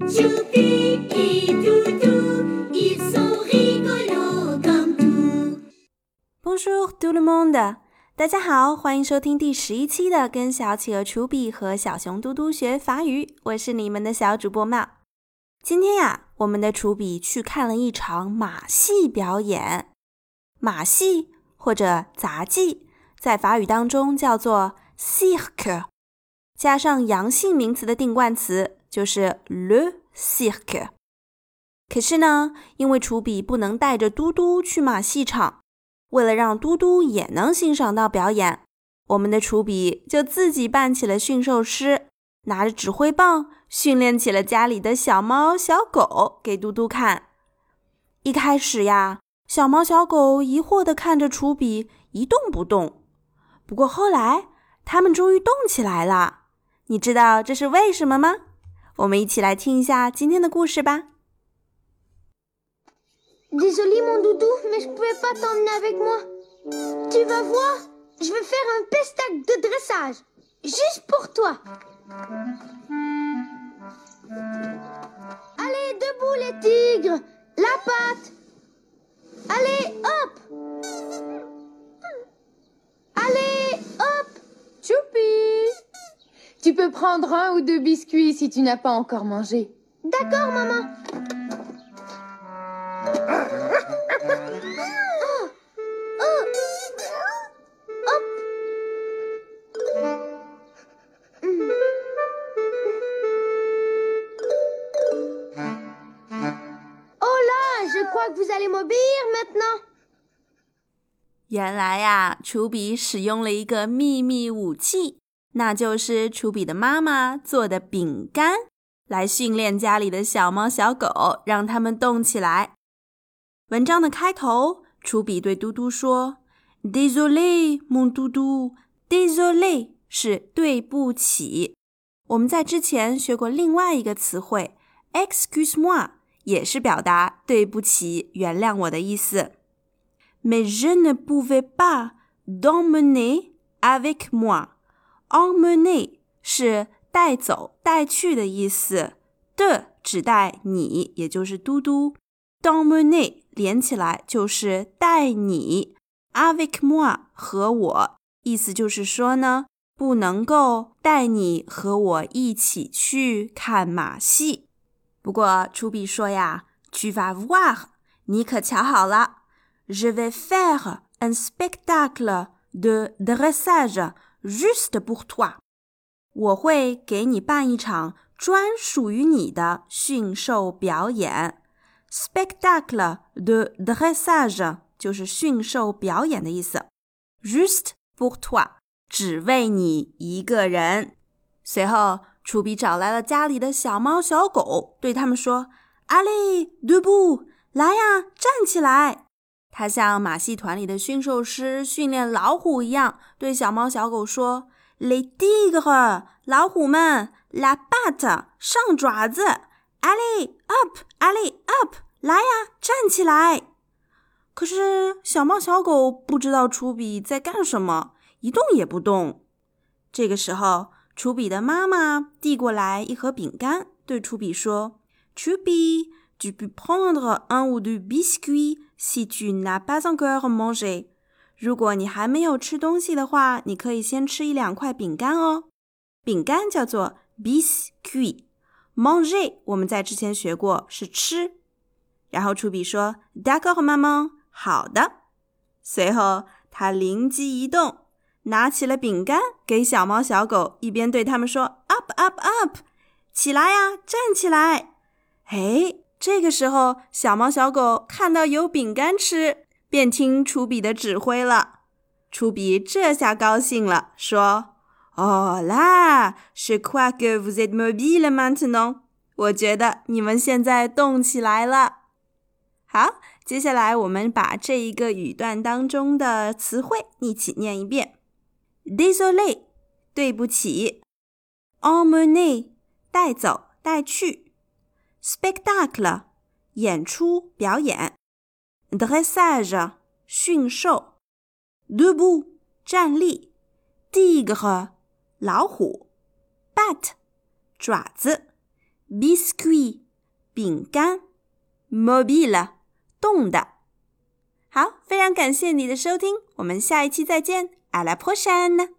Choupi et Doudou, ils sont rigolos comme tout. Bonjour tout le monde，大家好，欢迎收听第十一期的《跟小企鹅楚比和小熊嘟嘟学法语》，我是你们的小主播茂。今天呀，我们的楚比去看了一场马戏表演。马戏或者杂技，在法语当中叫做 cirque，加上阳性名词的定冠词就是 le cirque。可是呢，因为楚比不能带着嘟嘟去马戏场。为了让嘟嘟也能欣赏到表演，我们的楚比就自己扮起了驯兽师，拿着指挥棒训练起了家里的小猫小狗给嘟嘟看。一开始呀，小猫小狗疑惑地看着楚比一动不动。不过后来，它们终于动起来了。你知道这是为什么吗？我们一起来听一下今天的故事吧。 Désolé mon doudou, mais je pouvais pas t'emmener avec moi. Tu vas voir, je vais faire un pestac de dressage. Juste pour toi. Allez, debout les tigres. Tu peux prendre un ou deux biscuits si tu n'as pas encore mangé. D'accord, maman. Oh, oh, hop. Hmm. Oh là, je crois que vous allez m'obéir maintenant. 原来呀，楚比使用了一个秘密武器， 那就是楚比的妈妈做的饼干，来训练家里的小猫小狗，让它们动起来。文章的开头，楚比对嘟嘟说：“Désolé, mon 嘟嘟，Désolé 是对不起。”我们在之前学过另外一个词汇 “excuse-moi”，也是表达对不起、原谅我的意思。Mais je ne pouvais pas d'emmener avec moi. Emmener 是带走、带去的意思的，指代你，也就是嘟嘟。d'emmener 连起来就是带你，avec moi 和我，意思就是说呢，不能够带你和我一起去看马戏。不过楚比说呀，tu vas voir，你可瞧好了。Je vais faire un spectacle de dressage juste pour toi。我会给你办一场专属于你的驯兽表演。spectacle de dressage 就是驯兽表演的意思。juste pour toi，只为你一个人。随后，楚比找来了家里的小猫小狗，对他们说：“Allez, debout，来呀，站起来！”他像马戏团里的驯兽师训练老虎一样，对小猫小狗说：“Les tigres，老虎们，la bat，上爪子，allez up，allez up，来呀，站起来！”可是小猫小狗不知道楚比在干什么，一动也不动。这个时候，楚比的妈妈递过来一盒饼干，对楚比说楚比。” Tu peux prendre un ou deux biscuits si tu n'as pas encore mangé。如果你还没有吃东西的话，你可以先吃一两块饼干哦。饼干叫做 biscuit，manger 我们在之前学过是吃。然后楚比说：“D'accord, maman。”好的。随后他灵机一动，拿起了饼干给小猫小狗，一边对他们说：“Up, up, up！起来呀，站起来！”哎。这个时候，小猫小狗看到有饼干吃，便听楚比的指挥了。楚比这下高兴了，说：“Oh là, je crois que medium。我觉得你们现在动起来了。”好，接下来我们把这一个语段当中的词汇一起念一遍：Désolé，对不起；emmener，带走、带去。Spectacle 演出表演，dressage 驯兽，debout 站立，tigre 老虎，bat 爪子 biscuit 饼干，mobile 动的。好，非常感谢你的收听，我们下一期再见，à la prochaine。